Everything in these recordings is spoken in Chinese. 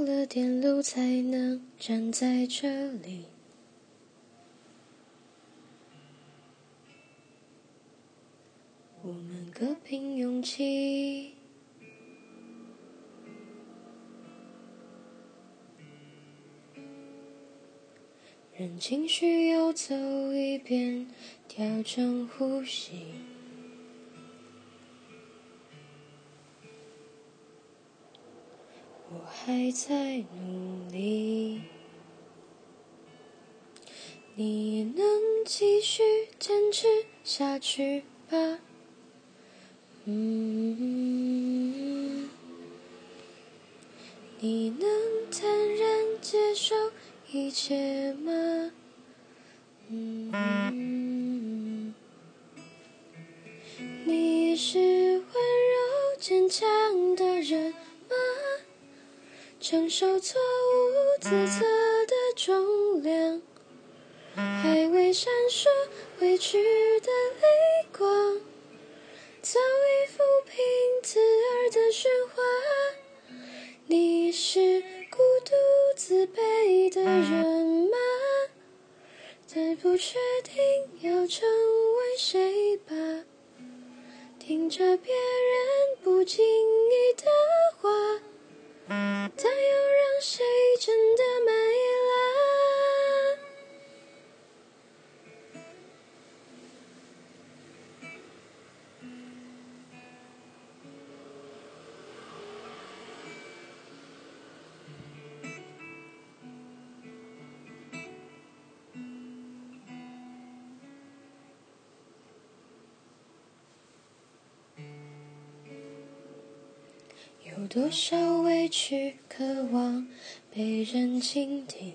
了点路才能站在这里。我们各凭勇气，任情绪游走一遍，调整呼吸。我还在努力，你能继续坚持下去吧？嗯，你能坦然接受一切吗？嗯，你是温柔坚强的人？承受错误自责的重量，还未闪烁委屈的泪光，早已抚平刺耳的喧哗。你是孤独自卑的人吗？在不确定要成为谁吧，听着别人不经有多少委屈渴望被人倾听？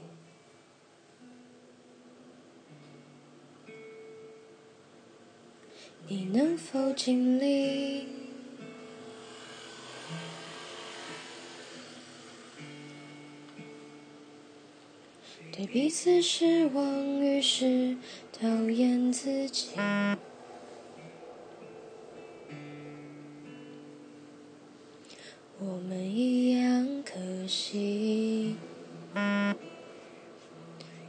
你能否经历？对彼此失望，于是讨厌自己。我们一样可惜，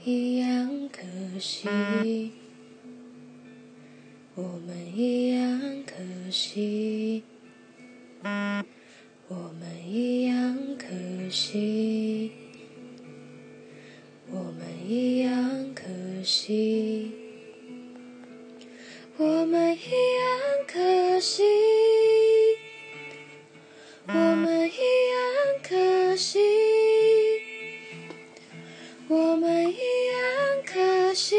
一样可惜。我们一样可惜，我们一样可惜，我们一样可惜，可惜，我们一样可惜，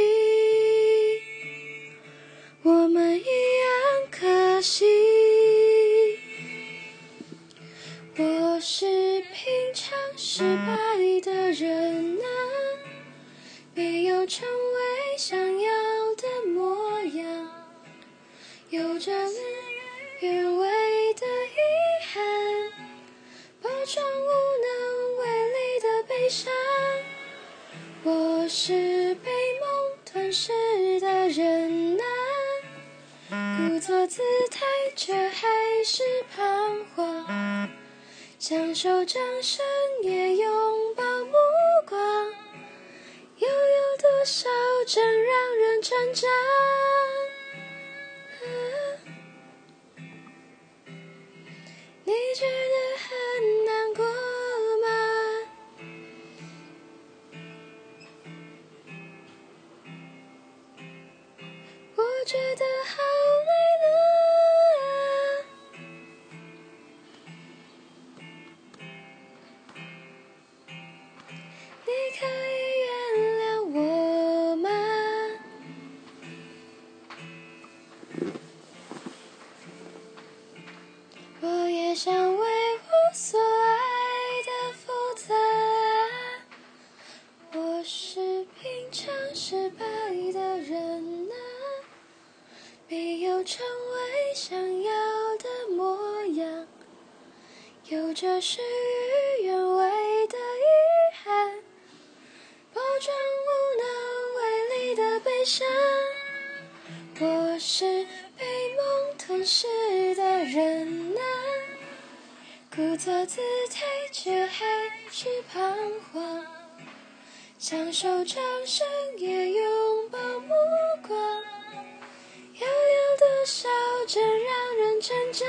我们一样可惜。我是平常失败的人啊，没有成为想要的模样，有着原味是被梦吞噬的人啊，故作姿态却还是彷徨，享受掌声也拥抱目光，又有多少真让人成长？觉得好累了。你可以原谅我吗？我也想为我所爱的负责。我是平常失败的人，成为想要的模样，有着事与愿违的遗憾，包装无能为力的悲伤。我是被梦吞噬的人啊，故作姿态却还是彷徨。享受掌声，也拥抱目光，笑着，让人成长。